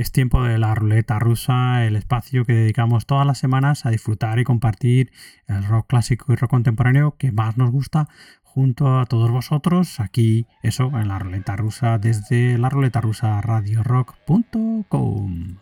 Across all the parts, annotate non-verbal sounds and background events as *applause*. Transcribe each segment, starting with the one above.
Es tiempo de la ruleta rusa, el espacio que dedicamos todas las semanas a disfrutar y compartir el rock clásico y rock contemporáneo que más nos gusta junto a todos vosotros aquí, eso, en la ruleta rusa desde la ruleta rusa radiorock.com.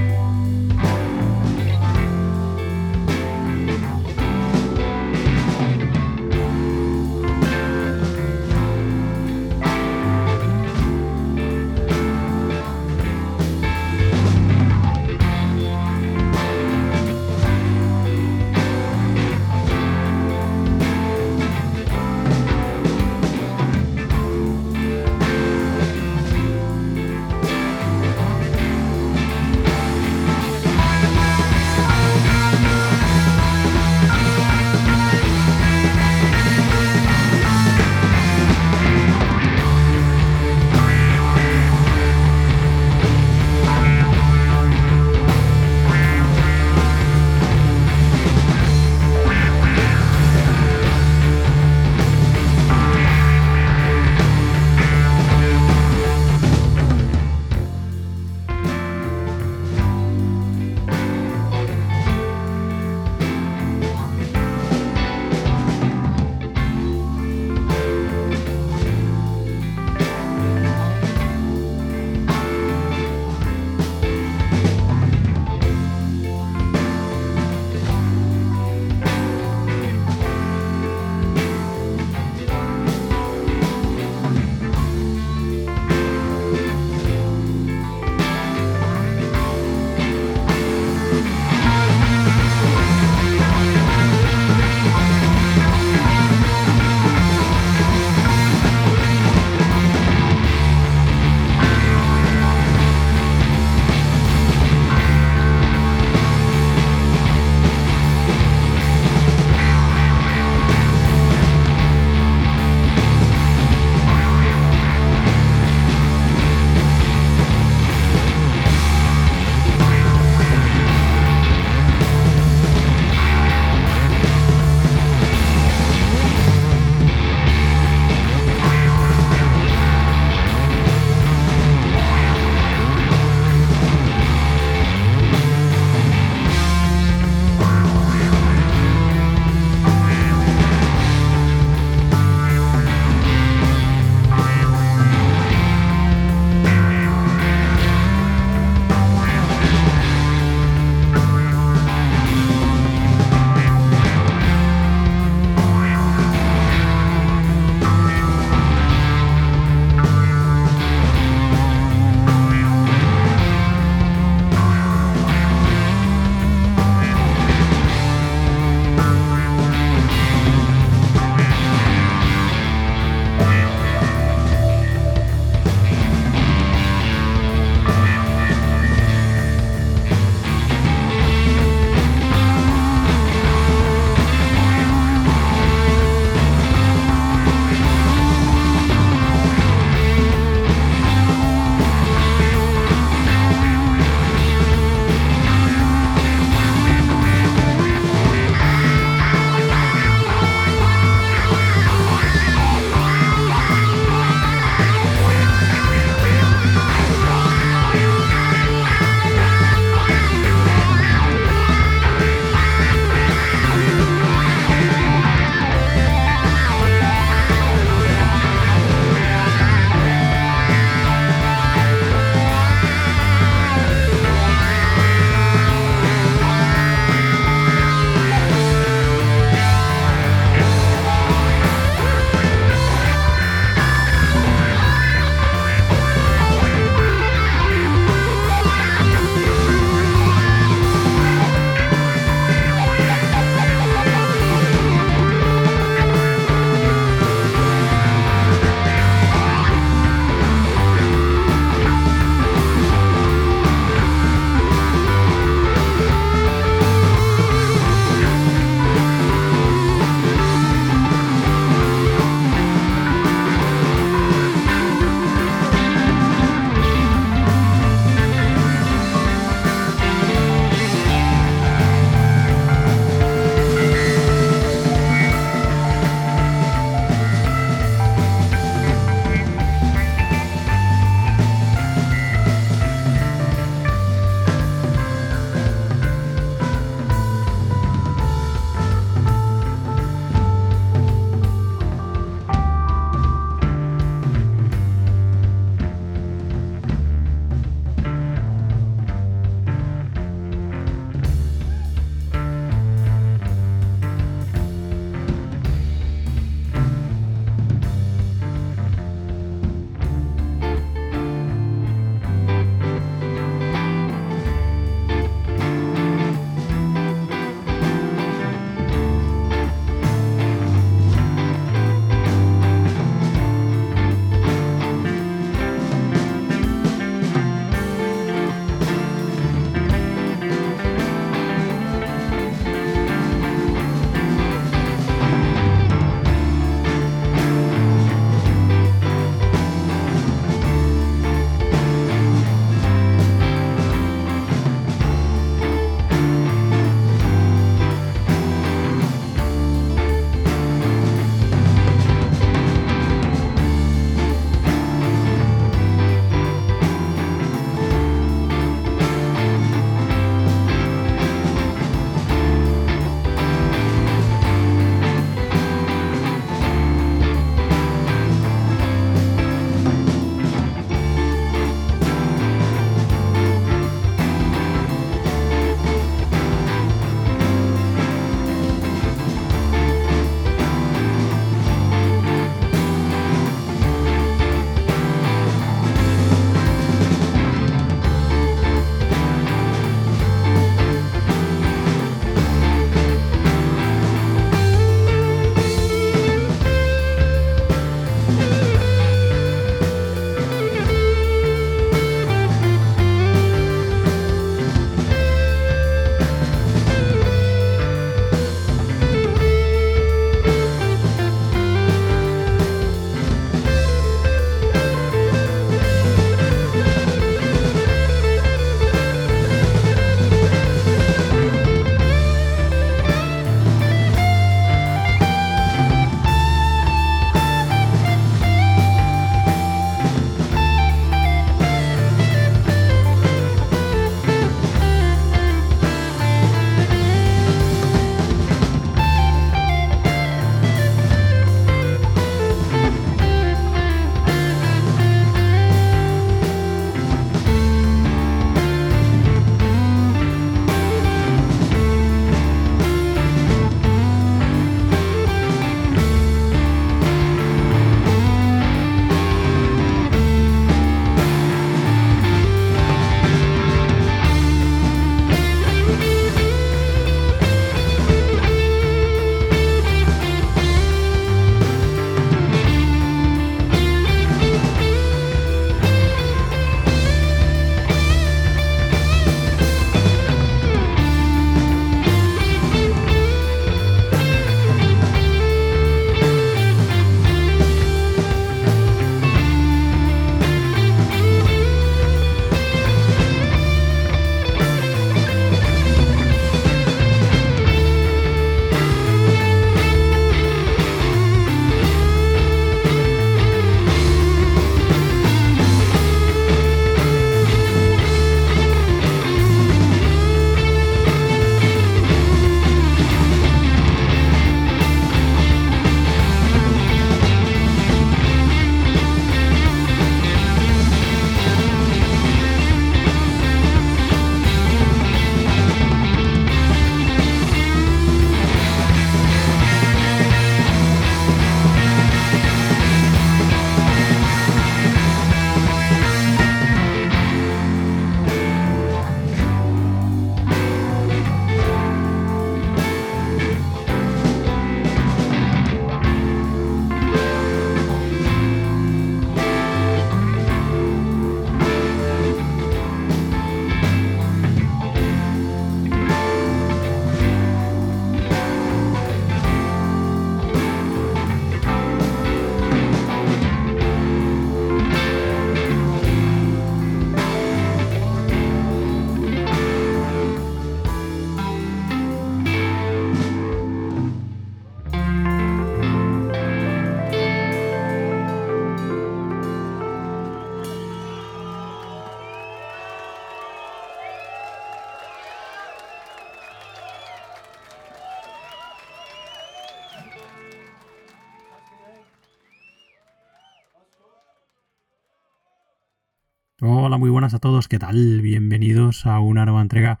Hola, muy buenas a todos, ¿qué tal? Bienvenidos a una nueva entrega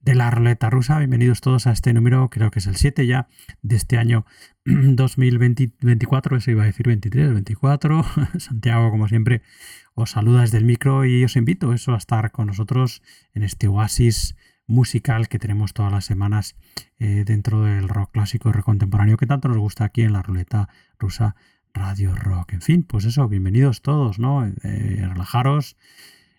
de la ruleta rusa. Bienvenidos todos a este número, creo que es el 7 ya, de este año *clears throat* 2024, eso iba a decir 23, 24. *laughs* Santiago, como siempre, os saluda desde el micro y os invito eso a estar con nosotros en este oasis musical que tenemos todas las semanas eh, dentro del rock clásico y rock contemporáneo que tanto nos gusta aquí en la ruleta rusa Radio Rock. En fin, pues eso, bienvenidos todos, ¿no? Eh, relajaros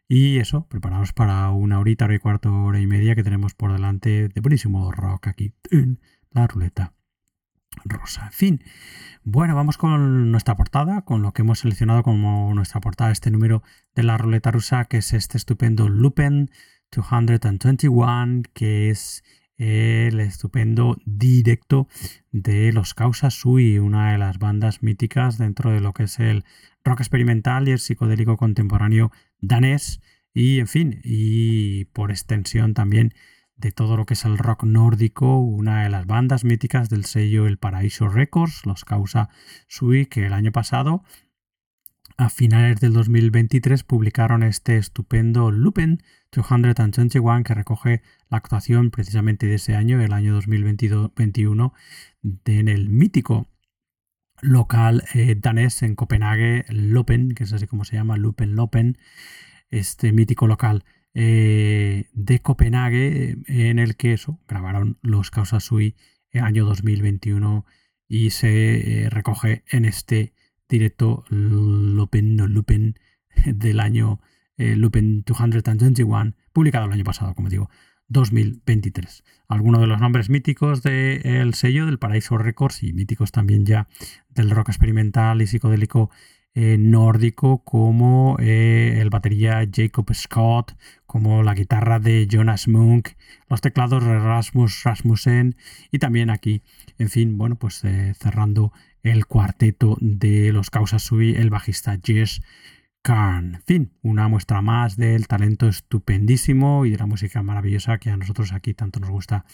y eso, preparaos para una horita, hora y cuarto, hora y media que tenemos por delante de buenísimo rock aquí en la ruleta rosa. En fin, bueno, vamos con nuestra portada, con lo que hemos seleccionado como nuestra portada, este número de la ruleta rusa, que es este estupendo Lupin 221, que es el estupendo directo de los Causa Sui, una de las bandas míticas dentro de lo que es el rock experimental y el psicodélico contemporáneo danés y en fin, y por extensión también de todo lo que es el rock nórdico, una de las bandas míticas del sello El Paraíso Records, los Causa Sui, que el año pasado, a finales del 2023, publicaron este estupendo Lupin 221 que recoge la actuación precisamente de ese año, el año 2021, en el mítico local eh, danés en Copenhague, Lopen, que es así como se llama, Lupen Lopen, este mítico local eh, de Copenhague en el que eso, grabaron los Causa Sui el año 2021 y se eh, recoge en este directo Lopen, no Lupen *laughs* del año eh, Lupin 221, publicado el año pasado, como digo, 2023. Algunos de los nombres míticos del sello del Paraíso Records y míticos también ya del rock experimental y psicodélico eh, nórdico, como eh, el batería Jacob Scott, como la guitarra de Jonas Munk, los teclados de Rasmus Rasmussen y también aquí, en fin, bueno, pues cerrando el cuarteto de los Causas Sui, el bajista Jess en fin, una muestra más del talento estupendísimo y de la música maravillosa que a nosotros aquí tanto nos gusta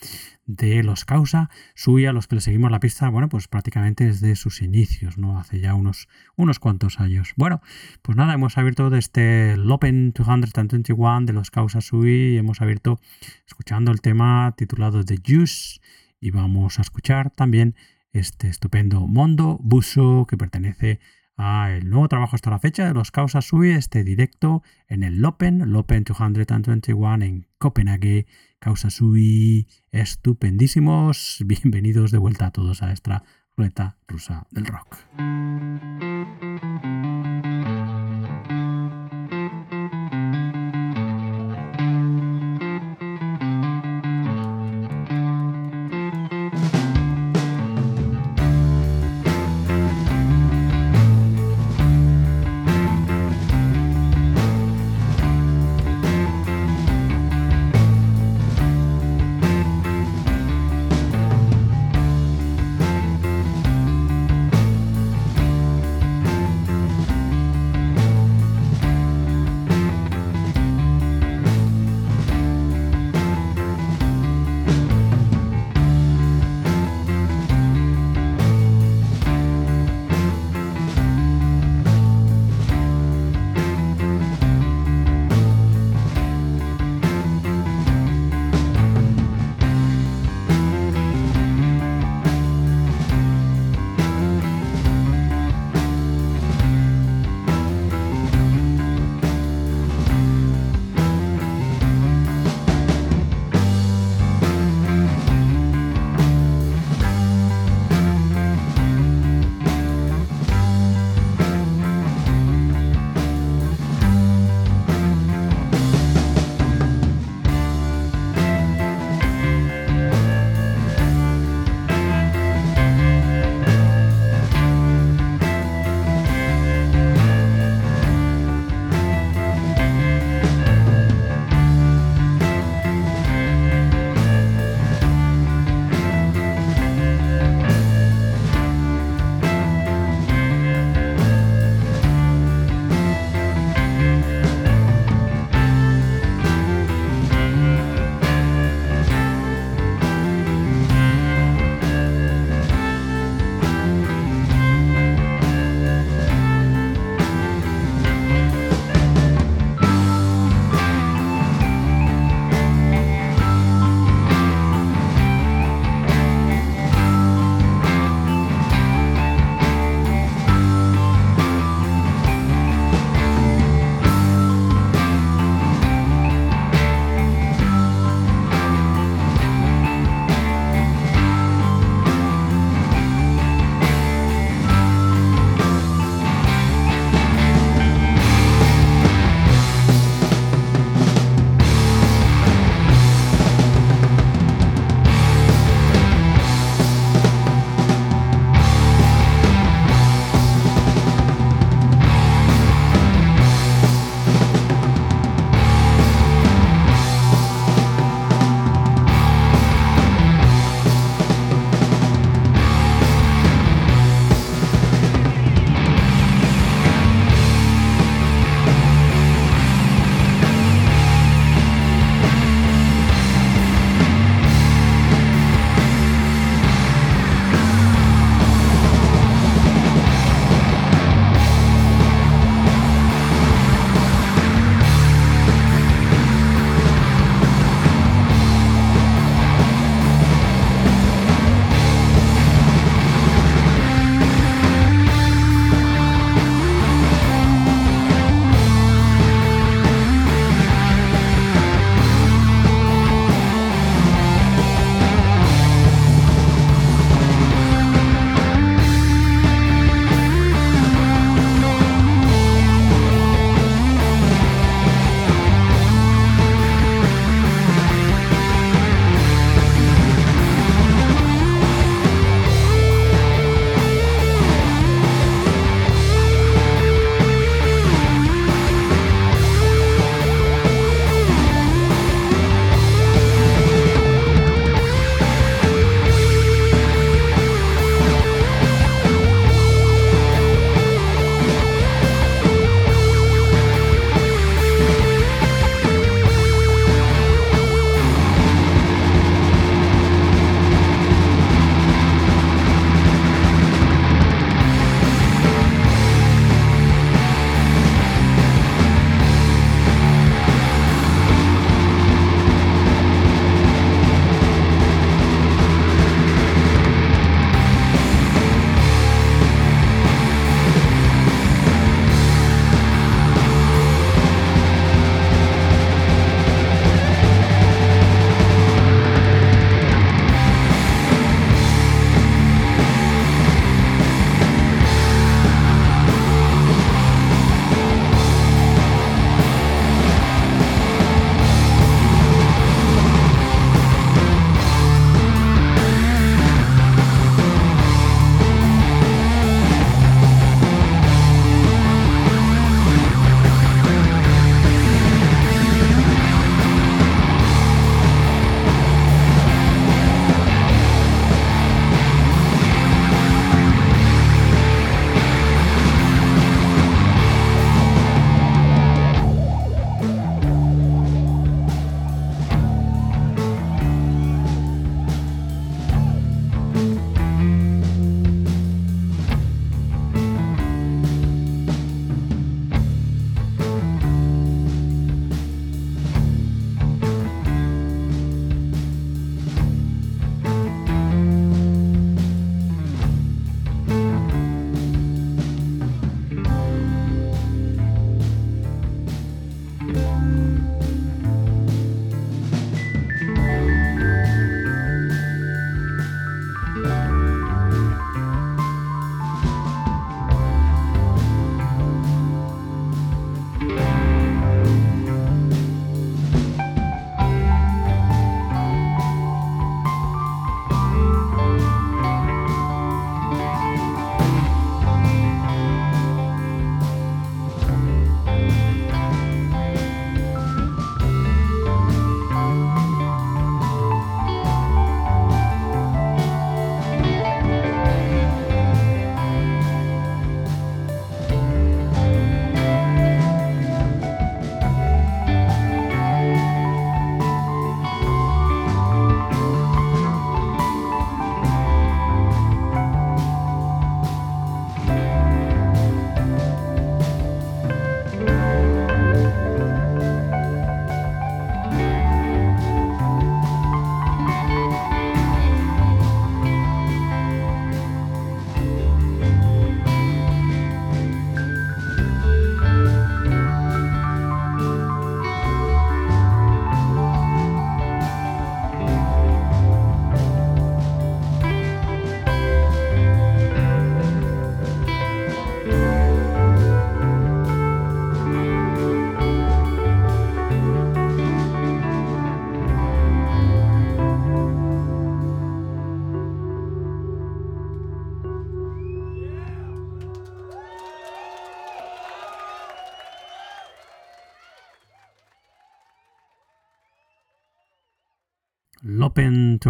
de los Causa. Sui, a los que le seguimos la pista, bueno, pues prácticamente desde sus inicios, ¿no? Hace ya unos, unos cuantos años. Bueno, pues nada, hemos abierto desde el Open 221 de los Causa Sui, hemos abierto escuchando el tema titulado The Juice y vamos a escuchar también este estupendo Mondo Buso que pertenece el nuevo trabajo hasta la fecha de los Causa Sui, este directo en el Lopen, Lopen 221 en Copenhague. Causa Sui, estupendísimos. *laughs* Bienvenidos de vuelta a todos a esta ruleta rusa del rock.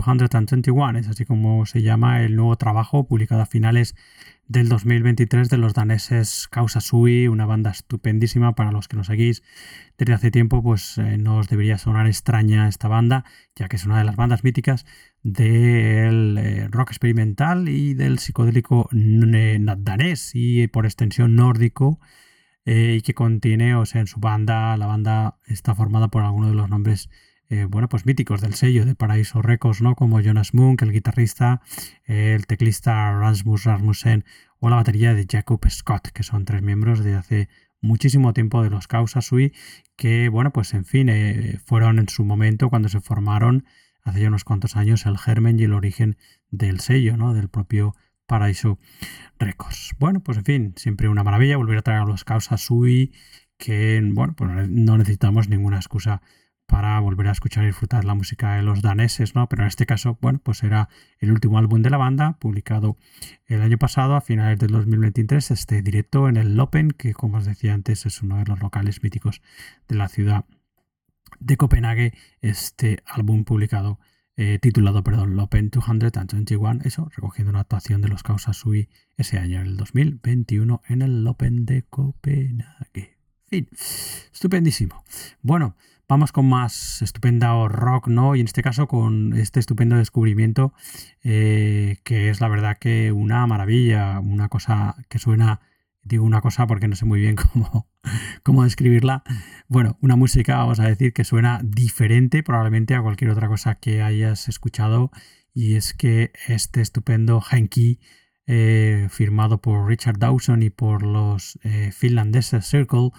221, es así como se llama el nuevo trabajo publicado a finales del 2023 de los daneses Causa Sui, una banda estupendísima para los que nos seguís. Desde hace tiempo, pues eh, no os debería sonar extraña esta banda, ya que es una de las bandas míticas del eh, rock experimental y del psicodélico danés y por extensión nórdico eh, y que contiene, o sea, en su banda, la banda está formada por algunos de los nombres eh, bueno, pues míticos del sello de Paraíso Records, ¿no? Como Jonas Munk, el guitarrista, el teclista Rasmus Rasmussen o la batería de Jacob Scott, que son tres miembros de hace muchísimo tiempo de los Causa Sui, que, bueno, pues en fin, eh, fueron en su momento cuando se formaron hace ya unos cuantos años el germen y el origen del sello, ¿no? Del propio Paraíso Records. Bueno, pues en fin, siempre una maravilla volver a traer a los Causa Sui, que, bueno, pues no necesitamos ninguna excusa para volver a escuchar y disfrutar la música de los daneses, ¿no? Pero en este caso, bueno, pues era el último álbum de la banda, publicado el año pasado, a finales del 2023, este directo en el Lopen, que como os decía antes es uno de los locales míticos de la ciudad de Copenhague, este álbum publicado, eh, titulado, perdón, Lopen 221, eso, recogiendo una actuación de los Causa Sui ese año, el 2021, en el Lopen de Copenhague. Fin, estupendísimo. Bueno, Vamos con más estupenda rock, ¿no? Y en este caso con este estupendo descubrimiento, eh, que es la verdad que una maravilla, una cosa que suena, digo una cosa porque no sé muy bien *laughs* cómo, cómo describirla. Bueno, una música, vamos a decir, que suena diferente probablemente a cualquier otra cosa que hayas escuchado. Y es que este estupendo Henki eh, firmado por Richard Dawson y por los eh, finlandeses Circle.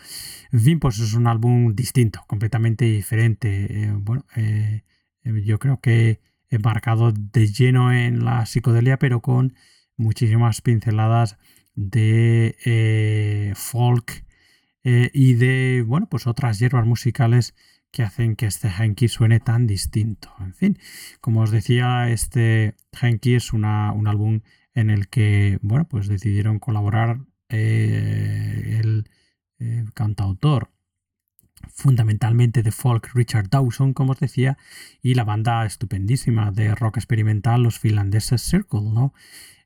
En fin, pues es un álbum distinto, completamente diferente. Eh, bueno, yo creo que embarcado de lleno en la psicodelia, pero con muchísimas pinceladas de folk y de, bueno, pues otras hierbas musicales que hacen que este Henki suene tan distinto. En fin, como os decía, este Henki es un álbum en el que, bueno, pues decidieron colaborar eh, el eh, cantautor fundamentalmente de folk Richard Dawson, como os decía, y la banda estupendísima de rock experimental, los finlandeses Circle, ¿no?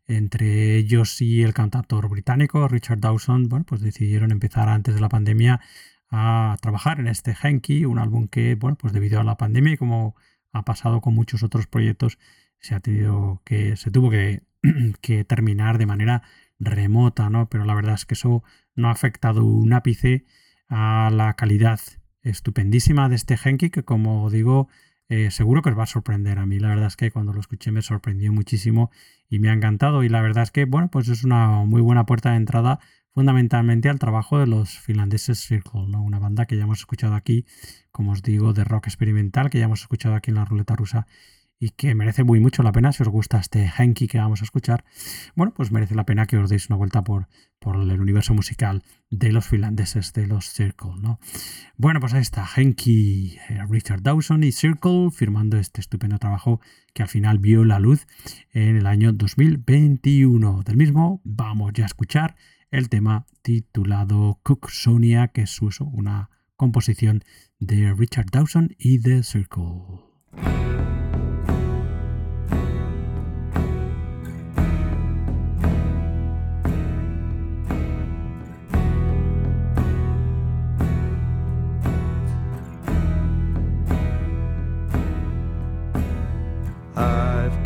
Entre ellos y el cantautor británico Richard Dawson, bueno, pues decidieron empezar antes de la pandemia a trabajar en este Henky, un álbum que, bueno, pues debido a la pandemia y como ha pasado con muchos otros proyectos, se ha tenido que, se tuvo que *clears throat* que terminar de manera remota, ¿no? Pero la verdad es que eso no ha afectado un ápice a la calidad estupendísima de este Genki, que como digo, eh, seguro que os va a sorprender. A mí la verdad es que cuando lo escuché me sorprendió muchísimo y me ha encantado. Y la verdad es que, bueno, pues es una muy buena puerta de entrada fundamentalmente al trabajo de los finlandeses Circle, ¿no? una banda que ya hemos escuchado aquí, como os digo, de rock experimental, que ya hemos escuchado aquí en la ruleta rusa y que merece muy mucho la pena si os gusta este Henki que vamos a escuchar. Bueno, pues merece la pena que os deis una vuelta por, por el universo musical de los finlandeses de los Circle, ¿no? Bueno, pues ahí está Henki, eh, Richard Dawson y Circle firmando este estupendo trabajo que al final vio la luz en el año 2021. Del mismo vamos ya a escuchar el tema titulado Cook Sonia, que es una composición de Richard Dawson y The Circle.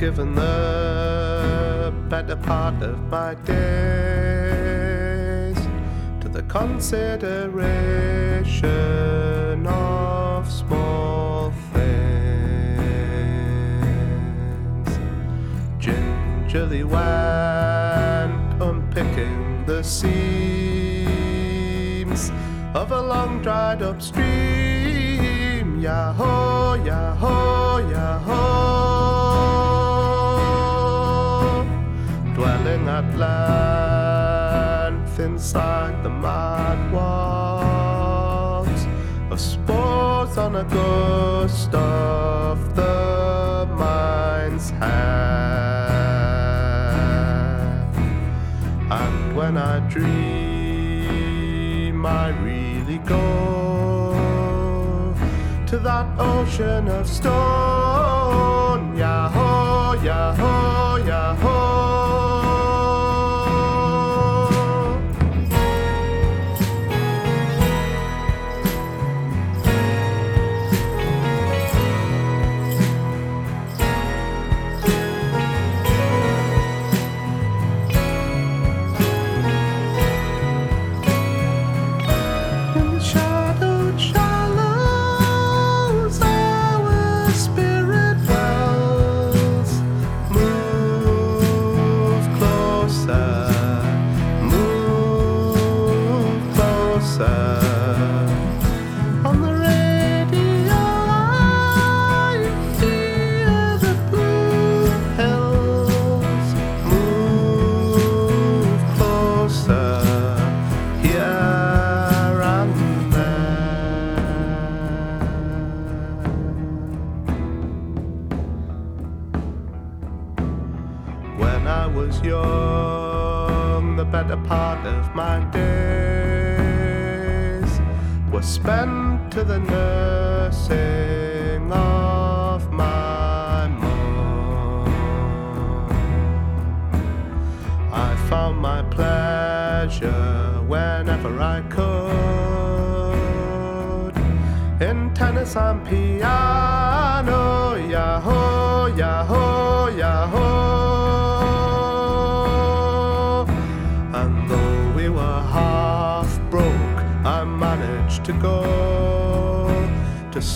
Given the better part of my days to the consideration of small things. Gingerly went unpicking the seams of a long dried up stream. Yahoo, yahoo, yahoo. At length inside the mad walls of spores on a ghost of the mind's hand. And when I dream, I really go to that ocean of stone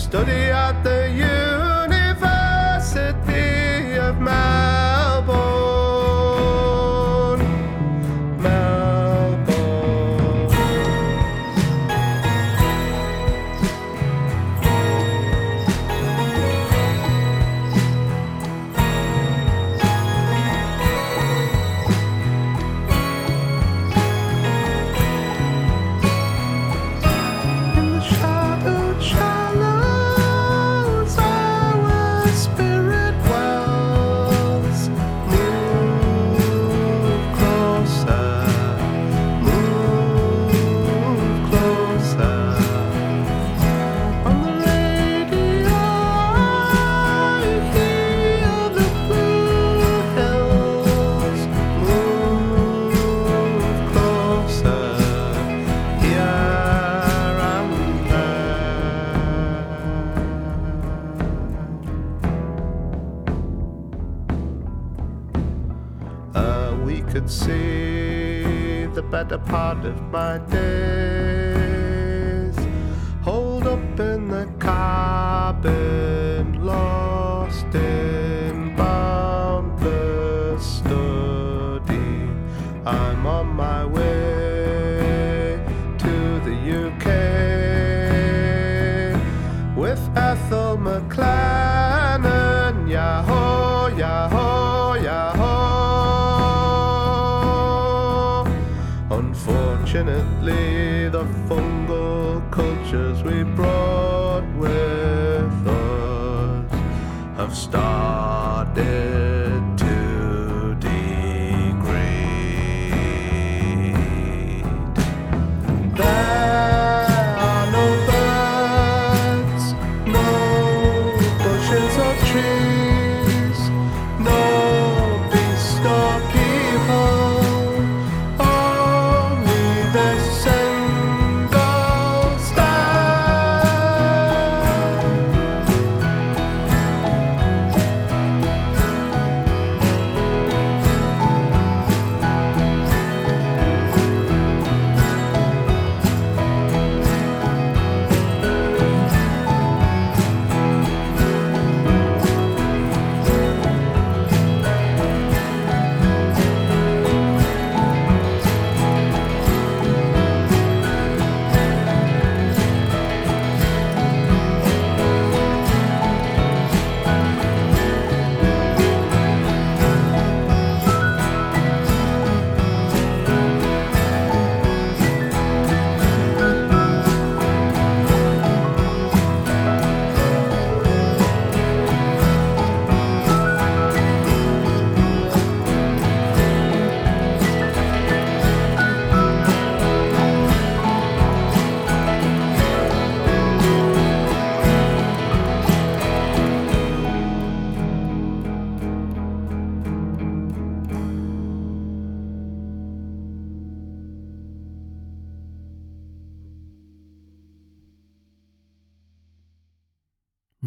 study a part of my days. Hold up in the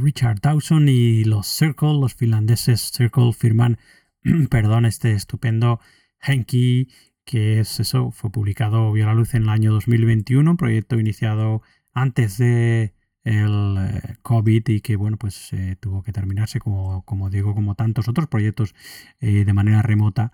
Richard Dawson y los Circle, los finlandeses Circle firman, *clears throat* perdón, este estupendo Henki, que es eso, fue publicado, vio la luz en el año 2021, un proyecto iniciado antes de el eh, COVID y que bueno pues eh, tuvo que terminarse como, como digo como tantos otros proyectos eh, de manera remota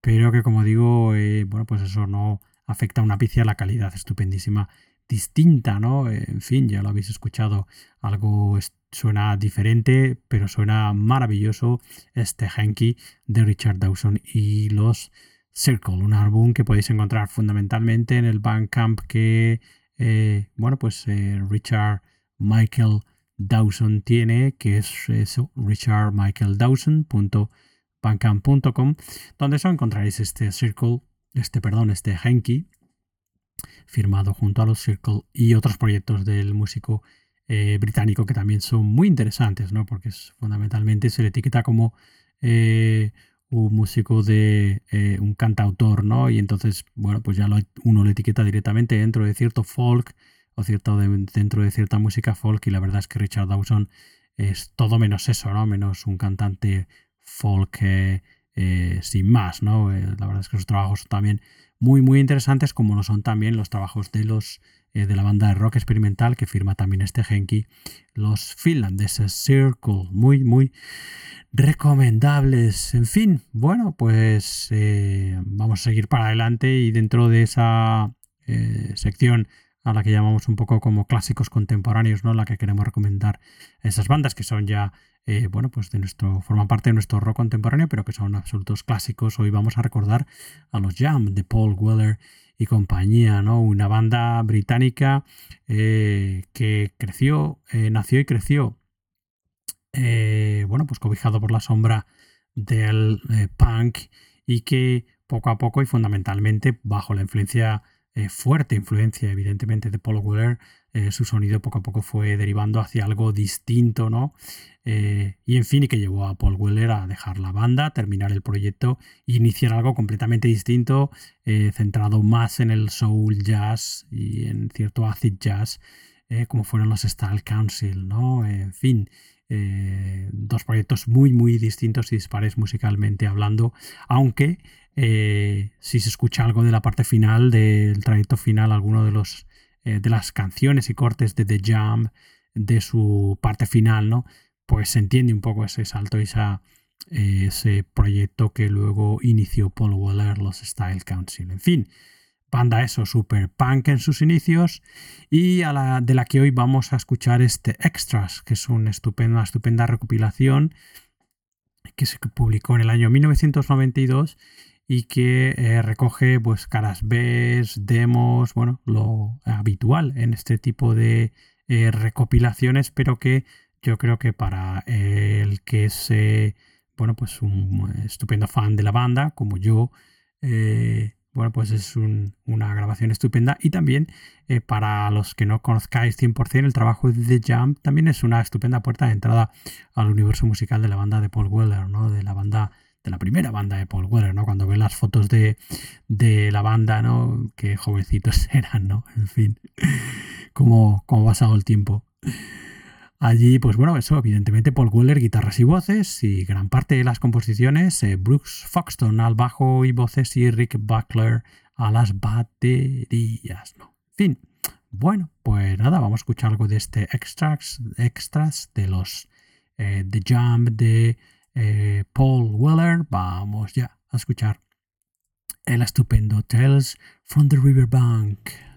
pero que como digo bueno pues eso no afecta una picia a la calidad estupendísima distinta, ¿no? En fin, ya lo habéis escuchado, algo suena diferente, pero suena maravilloso este Hanky de Richard Dawson y los Circle, un álbum que podéis encontrar fundamentalmente en el Bandcamp que, eh, bueno, pues eh, Richard Michael Dawson tiene, que es eso, richardmichaeldawson.bandcamp.com, donde eso encontraréis este Circle, este, perdón, este Hanky, firmado junto a los Circle y otros proyectos del músico eh, británico que también son muy interesantes, ¿no? Porque es, fundamentalmente se le etiqueta como eh, un músico de eh, un cantautor, ¿no? Y entonces, bueno, pues ya uno lo etiqueta directamente dentro de cierto folk o cierto dentro de cierta música folk y la verdad es que Richard Dawson es todo menos eso, ¿no? Menos un cantante folk sin más, ¿no? la verdad es que sus trabajos también muy, muy interesantes, como lo son también los trabajos de los eh, de la banda de rock experimental que firma también este Genki, los finlandeses Circle, muy, muy recomendables. En fin, bueno, pues eh, vamos a seguir para adelante y dentro de esa eh, sección a la que llamamos un poco como clásicos contemporáneos, ¿no? La que queremos recomendar esas bandas que son ya bueno, pues de nuestro, forman parte de nuestro rock contemporáneo, pero que son absolutos clásicos. Hoy vamos a recordar a los Jam de Paul Weller y compañía, ¿no? Una banda británica eh, que creció, eh, nació y creció, bueno, pues cobijado por la sombra del punk y que poco a poco y fundamentalmente bajo la influencia fuerte influencia, evidentemente, de Paul Weller, su sonido poco a poco fue derivando hacia algo distinto, ¿no? Eh, y en fin, y que llevó a Paul Weller a dejar la banda, terminar el proyecto e iniciar algo completamente distinto, eh, centrado más en el soul jazz y en cierto acid jazz, eh, como fueron los Style Council, ¿no? En fin, dos proyectos muy, muy distintos y dispares musicalmente hablando, aunque si se escucha algo de la parte final, del trayecto final, alguno de los de las canciones y cortes de The Jam, de su parte final, ¿no? pues se entiende un poco ese salto, esa, eh, ese proyecto que luego inició Paul Weller, los Style Council. En fin, banda eso, super punk en sus inicios y a la, de la que hoy vamos a escuchar este Extras, que es una estupenda, estupenda recopilación que se publicó en el año 1992 y que eh, recoge pues caras B, demos, bueno, lo habitual en este tipo de eh, recopilaciones, pero que yo creo que para el que es, bueno, pues un estupendo fan de la banda, como yo, eh, bueno, pues es una grabación estupenda. Y también eh, para los que no conozcáis 100% el trabajo de The Jump, también es una estupenda puerta de entrada al universo musical de la banda de Paul Weller, ¿no? De la banda de la primera banda de Paul Weller, ¿no? Cuando ve las fotos de, de la banda, ¿no? Qué jovencitos *laughs* eran, ¿no? En fin, cómo, cómo ha pasado el tiempo. Allí, pues bueno, eso, evidentemente Paul Weller, guitarras y voces, y gran parte de las composiciones, eh, Brooks Foxton al bajo y voces y Rick Buckler a las baterías, ¿no? En fin, bueno, pues nada, vamos a escuchar algo de este extras, extras de los eh, The Jump de eh, Paul Weller. Vamos ya a escuchar el estupendo Tales from the Riverbank.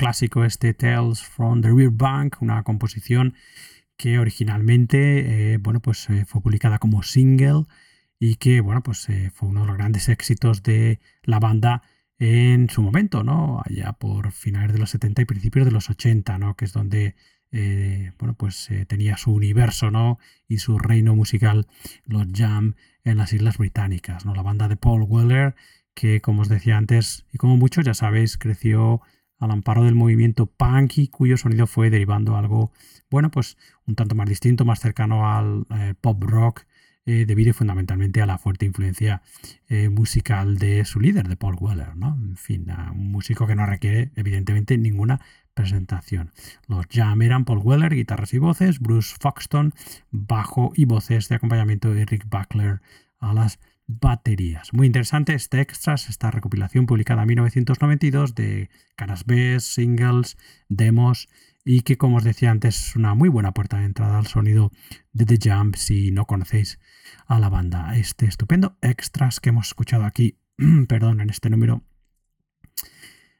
Clásico este Tales from the Rear Bank, una composición que originalmente eh, bueno, pues, eh, fue publicada como single y que bueno, pues, eh, fue uno de los grandes éxitos de la banda en su momento, ¿no? Allá por finales de los 70 y principios de los 80, ¿no? Que es donde bueno, pues tenía su universo, ¿no? Y su reino musical, los Jam, en las Islas Británicas, ¿no? La banda de Paul Weller, que como os decía antes, y como muchos ya sabéis, creció al amparo del movimiento punky, cuyo sonido fue derivando algo, bueno, pues un tanto más distinto, más cercano al eh, pop rock, eh, debido fundamentalmente a la fuerte influencia eh, musical de su líder, de Paul Weller, ¿no? En fin, un músico que no requiere, evidentemente, ninguna presentación. Los Jam eran Paul Weller, guitarras y voces, Bruce Foxton, bajo y voces de acompañamiento de Rick Buckler a las baterías. Muy interesante este extras, esta recopilación publicada en 1992 de caras B, singles, demos y que como os decía antes es una muy buena puerta de entrada al sonido de The Jump si no conocéis a la banda. Este estupendo extras que hemos escuchado aquí, *clears throat* perdón, en este número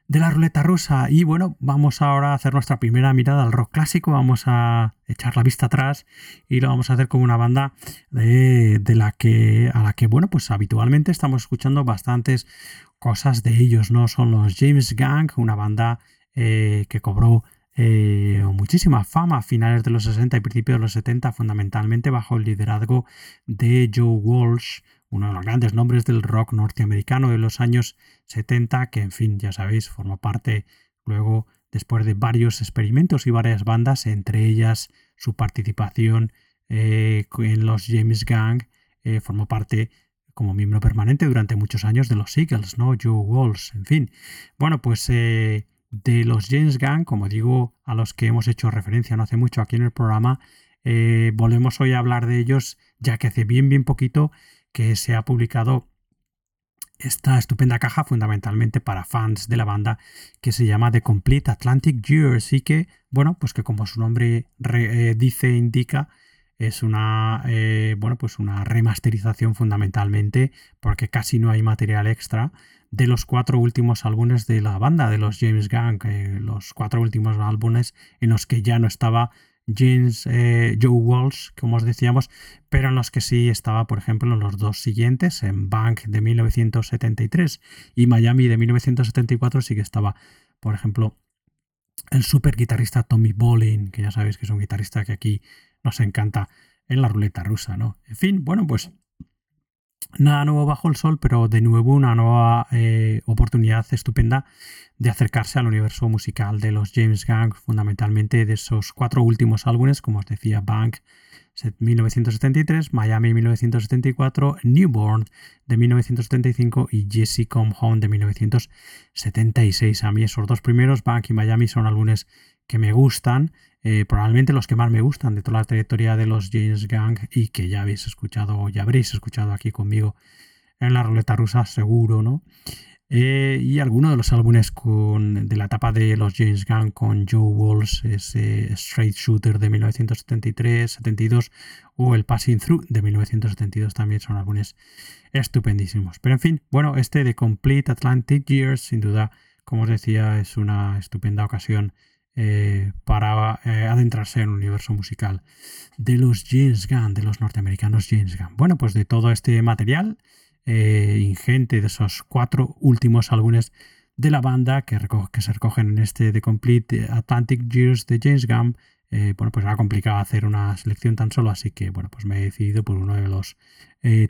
de la ruleta rusa. Y bueno, vamos ahora a hacer nuestra primera mirada al rock clásico. Vamos a echar la vista atrás y lo vamos a hacer con una banda de, la que, a la que, bueno, pues habitualmente estamos escuchando bastantes cosas de ellos, ¿no? Son los James Gang, una banda eh, que cobró eh, muchísima fama a finales de los 60 y principios de los 70, fundamentalmente bajo el liderazgo de Joe Walsh, uno de los grandes nombres del rock norteamericano de los años 70, que en fin, ya sabéis, formó parte luego, después de varios experimentos y varias bandas, entre ellas su participación eh, en los James Gang, eh, formó parte como miembro permanente durante muchos años de los Eagles, ¿no? Joe Walsh, en fin. Bueno, pues eh, de los James Gang, como digo, a los que hemos hecho referencia no hace mucho aquí en el programa, volvemos hoy a hablar de ellos, ya que hace bien, bien poquito que se ha publicado esta estupenda caja fundamentalmente para fans de la banda que se llama The Complete Atlantic Years y que, bueno, pues que como su nombre eh, dice, indica, es una, eh, bueno, pues una remasterización fundamentalmente porque casi no hay material extra de los cuatro últimos álbumes de la banda, de los James Gang, los cuatro últimos álbumes en los que ya no estaba James eh, Joe Walsh, como os decíamos, pero en los que sí estaba, por ejemplo, en los dos siguientes, en Bank de 1973 y Miami de 1974, sí que estaba, por ejemplo, el super guitarrista Tommy Bolin, que ya sabéis que es un guitarrista que aquí nos encanta en la ruleta rusa, ¿no? En fin, bueno, pues Nada nuevo bajo el sol, pero de nuevo una nueva eh, oportunidad estupenda de acercarse al universo musical de los James Gang, fundamentalmente de esos cuatro últimos álbumes, como os decía, Bank 1973, Miami 1974, Newborn de 1975 y Jesse Come Home de 1976. A mí esos dos primeros, Bank y Miami, son álbumes que me gustan eh, probablemente los que más me gustan de toda la trayectoria de los James Gang y que ya habéis escuchado o ya habréis escuchado aquí conmigo en la ruleta rusa, seguro, ¿no? Eh, y algunos de los álbumes con, de la etapa de los James Gang con Joe Walsh, ese Straight Shooter de 1973-72 o el Passing Through de 1972 también son álbumes estupendísimos. Pero en fin, bueno, este de Complete Atlantic Years, sin duda, como os decía, es una estupenda ocasión eh, para eh, adentrarse en el universo musical de los James Gunn, de los norteamericanos James Gunn. Bueno, pues de todo este material eh, ingente, de esos cuatro últimos álbumes de la banda que, que, se recogen en este The Complete Atlantic Years de James Gunn, bueno, pues era complicado hacer una selección tan solo, así que bueno, pues me he decidido por uno de los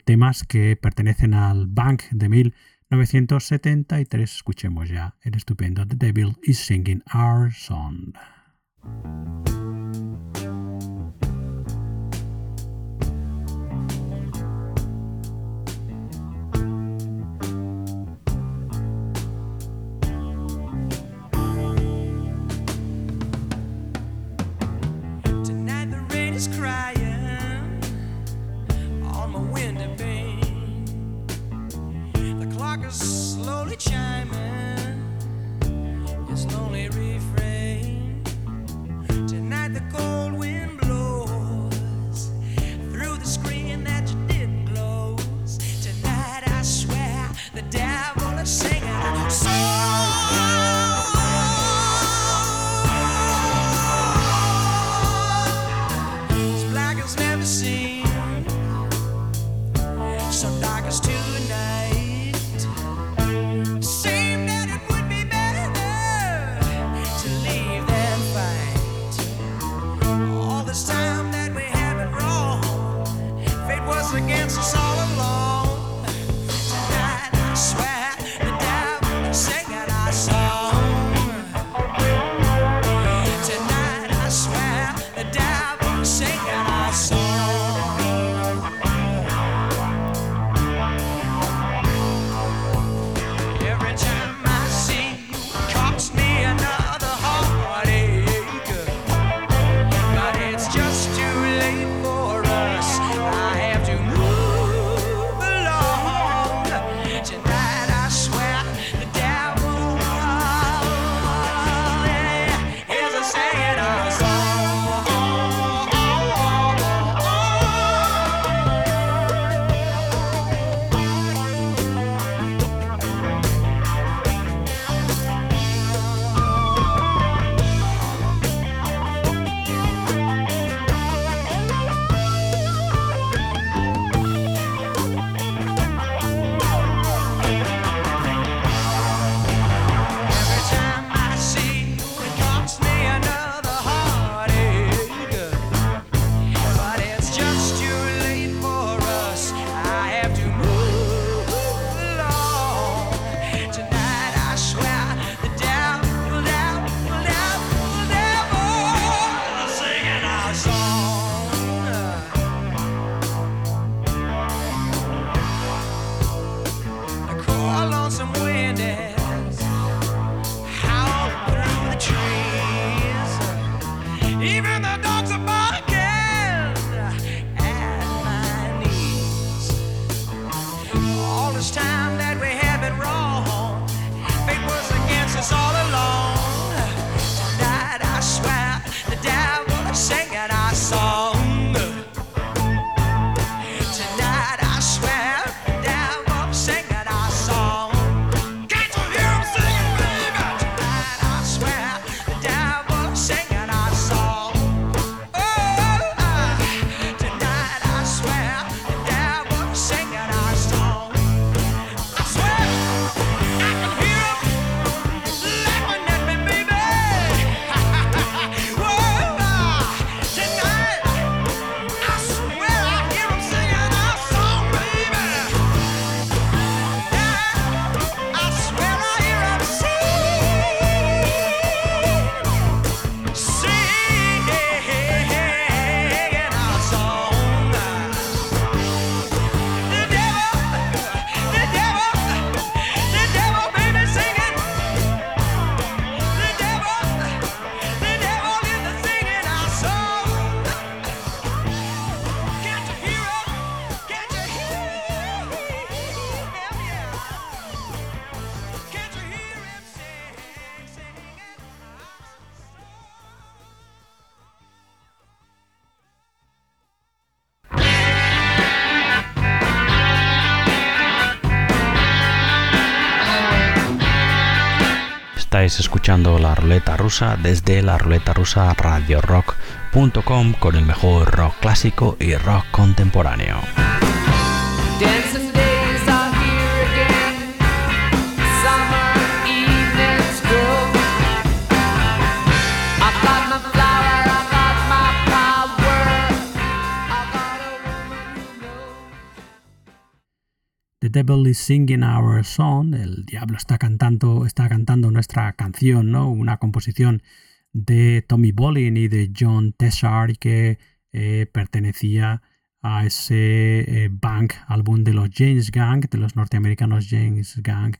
temas que pertenecen al Bank de Mil 973 escuchemos ya el estupendo The Devil is Singing Our Song. Escuchando la ruleta rusa desde la ruleta rusa radio rock.com con el mejor rock clásico y rock contemporáneo. The Devil is Singing Our Song, el diablo está cantando, está cantando nuestra canción, ¿no? Una composición de Tommy Bolin y de John Tessar que eh, pertenecía a ese eh, Bank álbum de los James Gang, de los norteamericanos James Gang,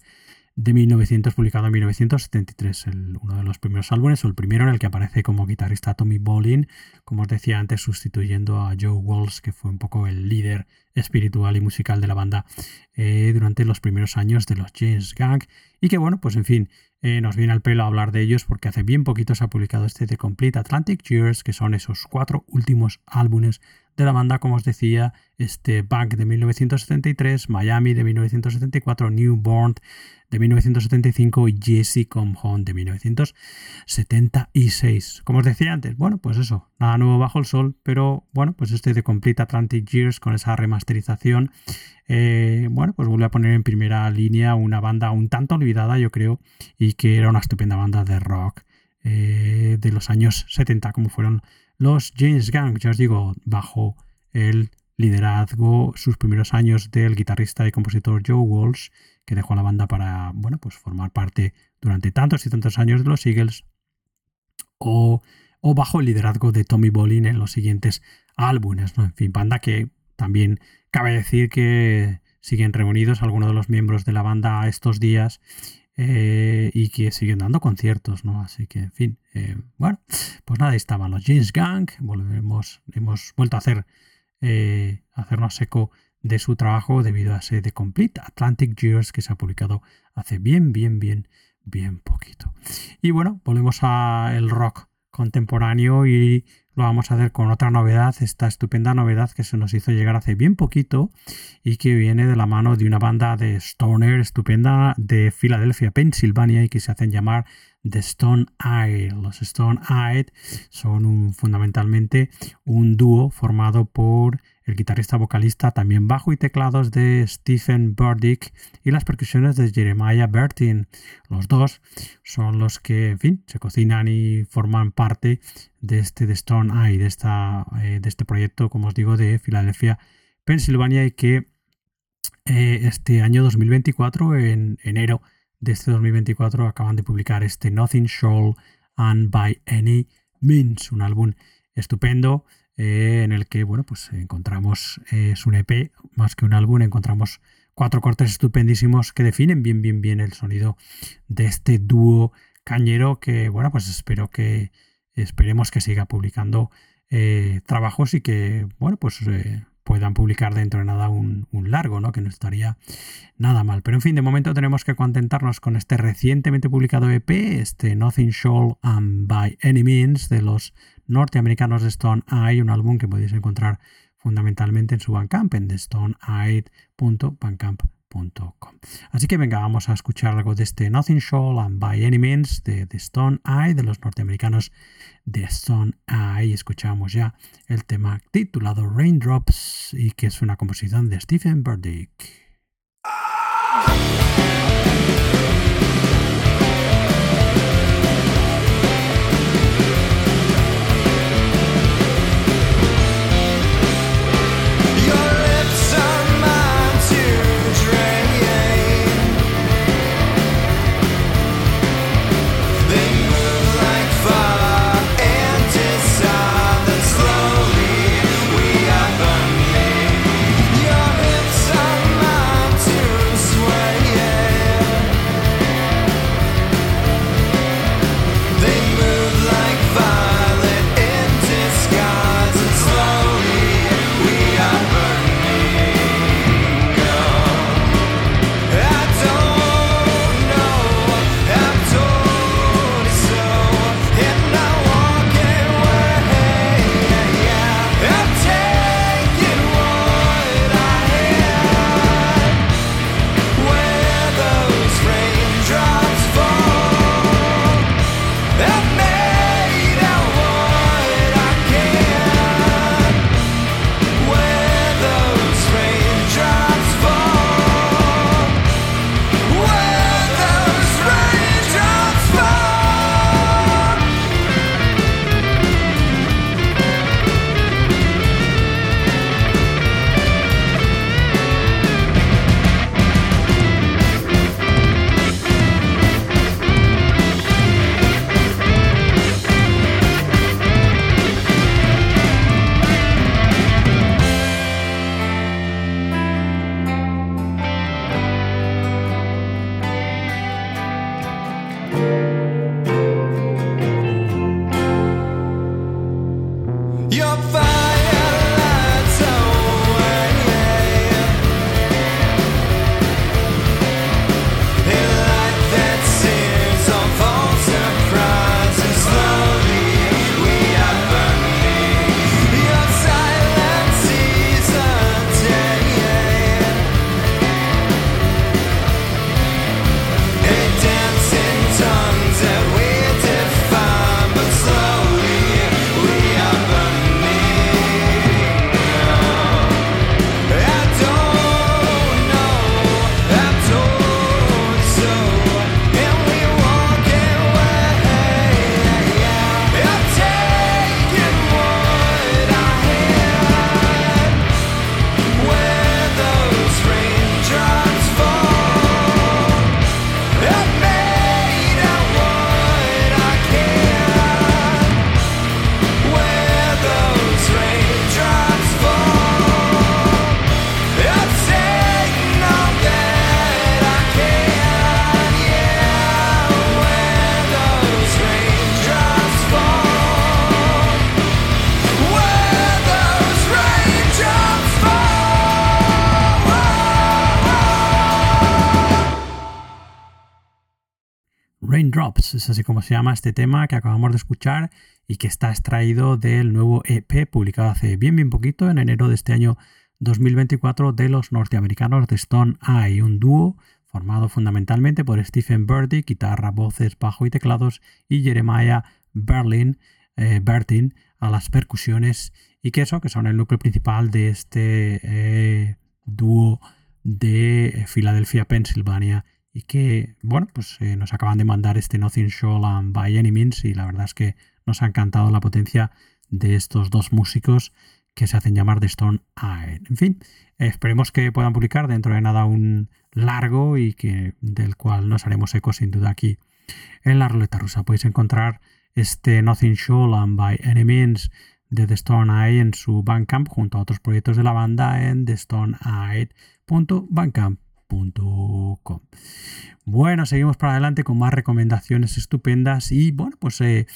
de 1900, publicado en 1973, uno de los primeros álbumes, o el primero en el que aparece como guitarrista Tommy Bolin, como os decía antes, sustituyendo a Joe Walsh, que fue un poco el líder espiritual y musical de la banda eh, durante los primeros años de los James Gang, y que bueno, pues en fin, eh, nos viene al pelo hablar de ellos porque hace bien poquito se ha publicado este The Complete Atlantic Years, que son esos cuatro últimos álbumes de la banda, como os decía, este Bank de 1973, Miami de 1974, Newborn de 1975 y Jesse Come Home de 1976. Como os decía antes, bueno, pues eso, nuevo bajo el sol, pero bueno, pues este de Complete Atlantic Years con esa remasterización, eh, bueno, pues vuelve a poner en primera línea una banda un tanto olvidada, yo creo, y que era una estupenda banda de rock eh, de los años 70, como fueron los James Gang, ya os digo, bajo el liderazgo, sus primeros años del guitarrista y compositor Joe Walsh, que dejó la banda para, bueno, pues formar parte durante tantos y tantos años de los Eagles, o, bajo el liderazgo de Tommy Bolin en los siguientes álbumes, ¿no? En fin, banda que también cabe decir que siguen reunidos algunos de los miembros de la banda estos días eh, y que siguen dando conciertos, ¿no? Así que, en fin, eh, bueno, pues nada, ahí estaban los James Gang, volvemos, hemos vuelto a hacer, eh, hacernos eco de su trabajo debido a ese The Complete Atlantic Years que se ha publicado hace bien, bien, bien, bien poquito. Y bueno, volvemos al rock contemporáneo y lo vamos a hacer con otra novedad, esta estupenda novedad que se nos hizo llegar hace bien poquito y que viene de la mano de una banda de stoner estupenda de Filadelfia, Pensilvania y que se hacen llamar The Stone Eye. Los Stone Eye son fundamentalmente un dúo formado por el guitarrista vocalista, también bajo y teclados de Stephen Burdick y las percusiones de Jeremiah Bertin. Los dos son los que, en fin, se cocinan y forman parte de este de Stone Eye, de, esta, eh, de este proyecto, como os digo, de Filadelfia, Pensilvania y que eh, este año 2024, en enero de este 2024, acaban de publicar este Nothing Shall and By Any Means, un álbum estupendo eh, en el que bueno, pues encontramos, eh, es un EP más que un álbum, encontramos cuatro cortes estupendísimos que definen bien, bien, bien el sonido de este dúo cañero que, bueno, pues espero que, esperemos que siga publicando eh, trabajos y que, bueno, pues puedan publicar dentro de nada un, largo, ¿no? Que no estaría nada mal. Pero en fin, de momento tenemos que contentarnos con este recientemente publicado EP, este Nothing Shall and By Any Means de los norteamericanos de Stone Eye, un álbum que podéis encontrar fundamentalmente en su Bandcamp, en thestoneeye.bandcamp.com. Así que venga, vamos a escuchar algo de este Nothing Shall and By Any Means de The Stone Eye, de los norteamericanos de Stone Eye. Escuchamos ya el tema titulado Raindrops y que es una composición de Stephen Burdick. Llama este tema que acabamos de escuchar y que está extraído del nuevo EP publicado hace bien bien poquito, en enero de este año 2024, de los norteamericanos de Stone Eye, un dúo formado fundamentalmente por Stephen Birdie, guitarra, voces, bajo y teclados, y Jeremiah Berlin, eh, Bertin a las percusiones, y que eso, que son el núcleo principal de este eh, dúo de Filadelfia, Pensilvania, y que, bueno, pues eh, nos acaban de mandar este Nothing Shoreland by Any Means y la verdad es que nos ha encantado la potencia de estos dos músicos que se hacen llamar de Stone Eye. En fin, esperemos que puedan publicar dentro de nada un largo y que del cual nos haremos eco sin duda aquí en la ruleta rusa. Podéis encontrar este Nothing Shoreland by Any Means de The Stone Eye en su Bandcamp junto a otros proyectos de la banda en bueno, seguimos para adelante con más recomendaciones estupendas y bueno, pues eh,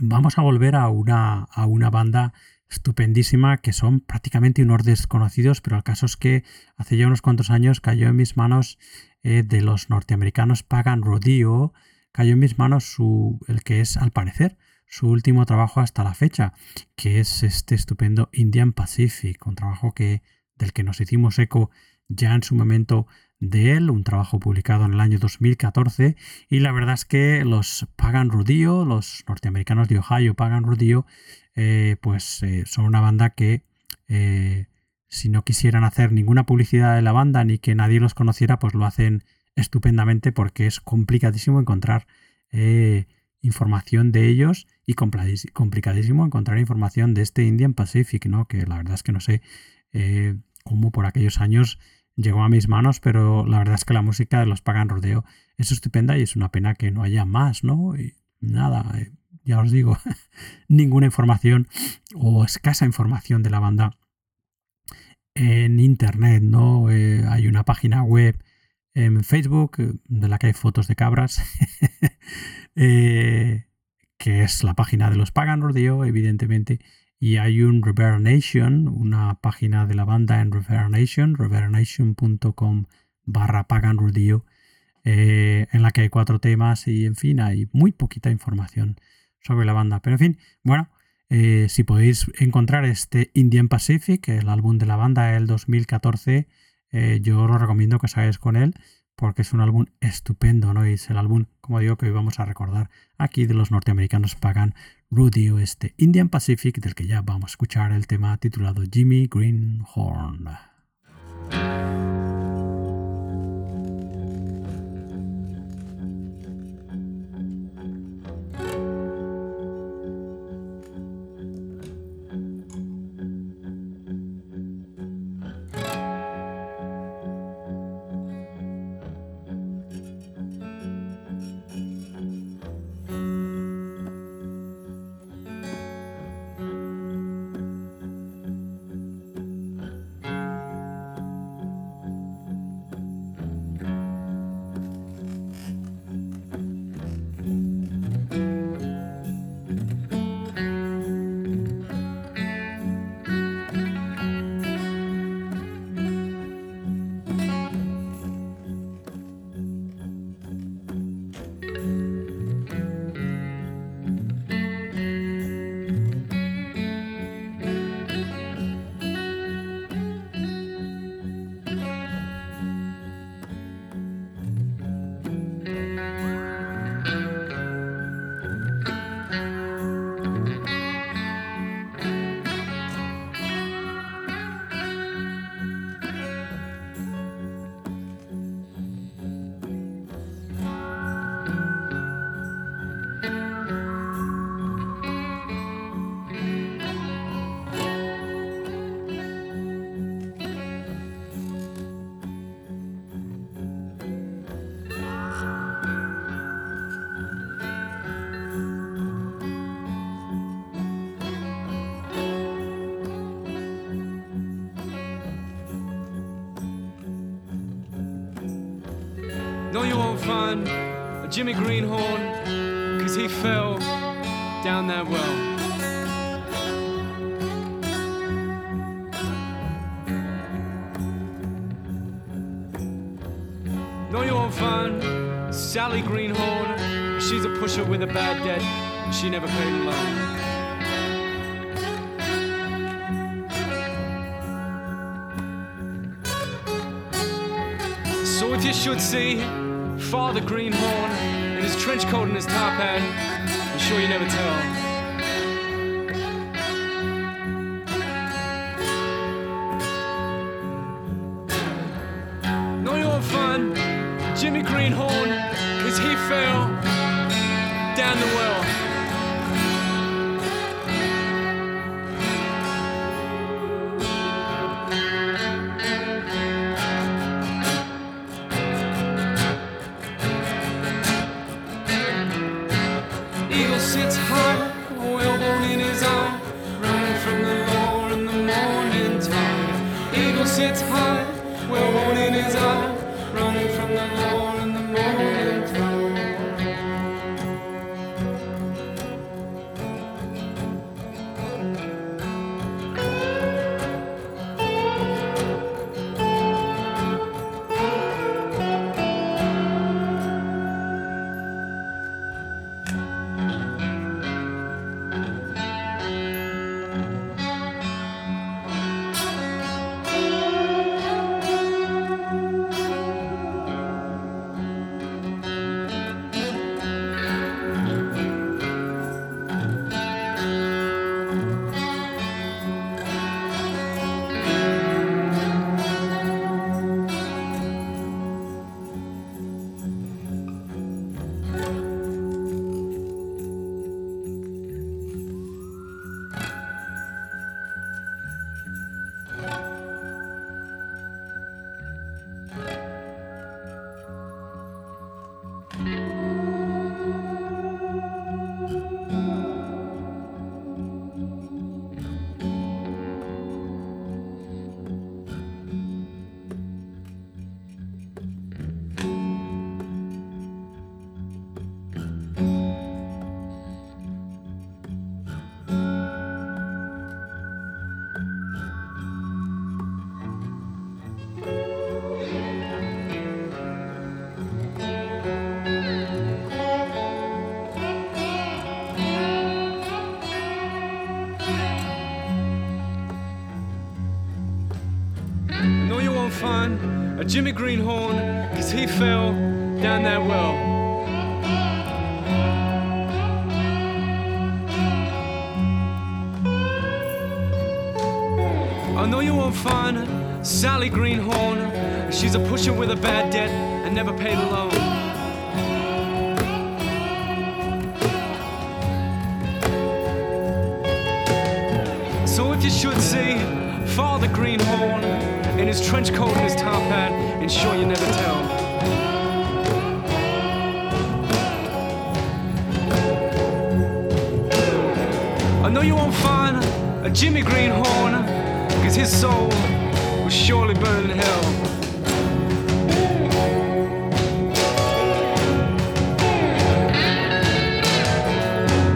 vamos a volver a una, a una banda estupendísima que son prácticamente unos desconocidos, pero el caso es que hace ya unos cuantos años cayó en mis manos eh, de los norteamericanos Pagan Rodeo, cayó en mis manos su, el que es al parecer su último trabajo hasta la fecha, que es este estupendo Indian Pacific, un trabajo que, del que nos hicimos eco ya en su momento de él, un trabajo publicado en el año 2014, y la verdad es que los Pagan Rodeo, los norteamericanos de Ohio Pagan Rodeo, eh, pues eh, son una banda que eh, si no quisieran hacer ninguna publicidad de la banda ni que nadie los conociera, pues lo hacen estupendamente porque es complicadísimo encontrar información de ellos y complicadísimo encontrar información de este Indian Pacific, ¿no? Que la verdad es que no sé cómo por aquellos años llegó a mis manos, pero la verdad es que la música de los Pagan Rodeo es estupenda y es una pena que no haya más, ¿no? Y nada, eh, ya os digo, *laughs* ninguna información o escasa información de la banda en internet, ¿no? Eh, hay una página web en Facebook eh, de la que hay fotos de cabras, *laughs* que es la página de los Pagan Rodeo, evidentemente, y hay un Nation, una página de la banda en Reverbnation, reverbnation.com barra Pagan eh, en la que hay cuatro temas y en fin, hay muy poquita información sobre la banda. Pero en fin, bueno, eh, si podéis encontrar este Indian Pacific, el álbum de la banda del 2014, eh, yo os recomiendo que os con él porque es un álbum estupendo, ¿no? Es el álbum, como digo, que hoy vamos a recordar aquí de los norteamericanos Pagan Rudy Oeste Indian Pacific, del que ya vamos a escuchar el tema titulado Jimmy Greenhorn. Jimmy Greenhorn, cause he fell down that well. No, you won't find Sally Greenhorn. She's a pusher with a bad debt. She never paid a loan. So if you should see Father Greenhorn in his trench coat and his top hat, I'm sure you never tell. Jimmy Greenhorn, cause he fell down the well. Jimmy Greenhorn, cause he fell down that well. I know you won't find Sally Greenhorn. She's a pusher with a bad debt and never paid a loan. So if you should see Father Greenhorn in his trench coat and his top hat, and sure you never tell. I know you won't find a Jimmy Greenhorn, cause his soul will surely burn in hell.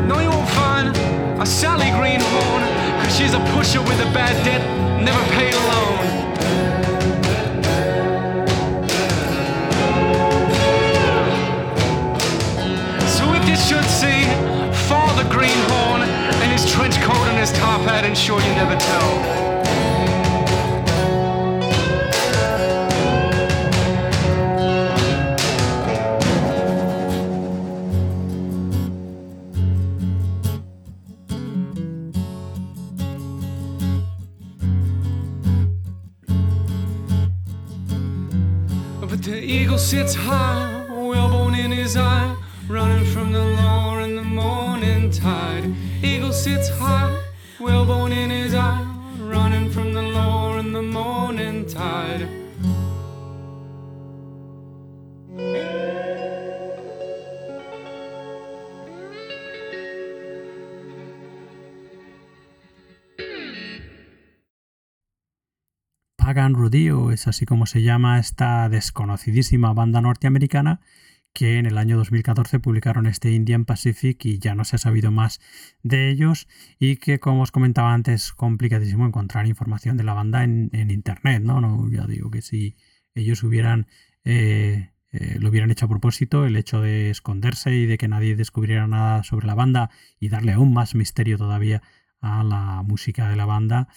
No, you won't find a Sally Greenhorn, cause she's a pusher with a bad debt, never paid a loan. fat and sure you never tell. Es así como se llama esta desconocidísima banda norteamericana que en el año 2014 publicaron este Indian Pacific y ya no se ha sabido más de ellos y que como os comentaba antes es complicadísimo encontrar información de la banda en, en internet, ¿no? ¿no? Ya digo que si ellos hubieran eh, eh, lo hubieran hecho a propósito, el hecho de esconderse y de que nadie descubriera nada sobre la banda y darle aún más misterio todavía a la música de la banda,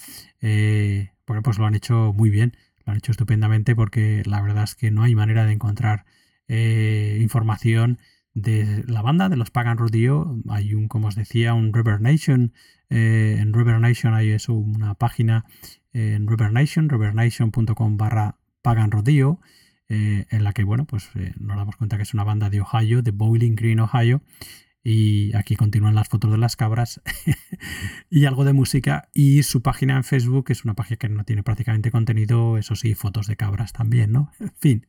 eh, bueno, pues lo han hecho muy bien, lo han hecho estupendamente porque la verdad es que no hay manera de encontrar eh, información de la banda, de los Pagan Rodeo. Hay un, como os decía, un River Nation. eh, en River Nation hay eso, una página eh, en River Nation, rivernation.com barra Pagan Rodeo, en la que, bueno, pues nos damos cuenta que es una banda de Ohio, de Bowling Green, Ohio. Y aquí continúan las fotos de las cabras *laughs* y algo de música. Y su página en Facebook es una página que no tiene prácticamente contenido, eso sí, fotos de cabras también, ¿no? *laughs* En fin.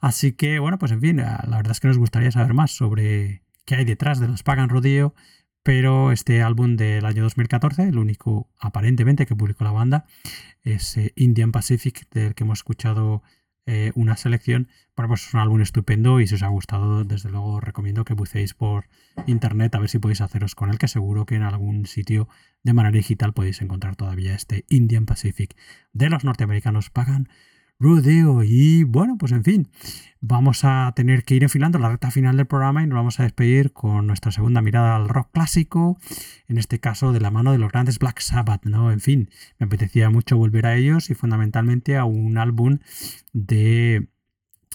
Así que, bueno, pues en fin, la verdad es que nos gustaría saber más sobre qué hay detrás de los Pagan Rodeo. Pero este álbum del año 2014, el único aparentemente que publicó la banda, es eh, Indian Pacific, del que hemos escuchado eh, una selección. Bueno, pues es un álbum estupendo y si os ha gustado, desde luego os recomiendo que buceéis por internet a ver si podéis haceros con él, que seguro que en algún sitio de manera digital podéis encontrar todavía este Indian Pacific de los norteamericanos Pagan Rodeo. Y bueno, pues en fin, vamos a tener que ir enfilando la recta final del programa y nos vamos a despedir con nuestra segunda mirada al rock clásico, en este caso de la mano de los grandes Black Sabbath, ¿no? En fin, me apetecía mucho volver a ellos y fundamentalmente a un álbum de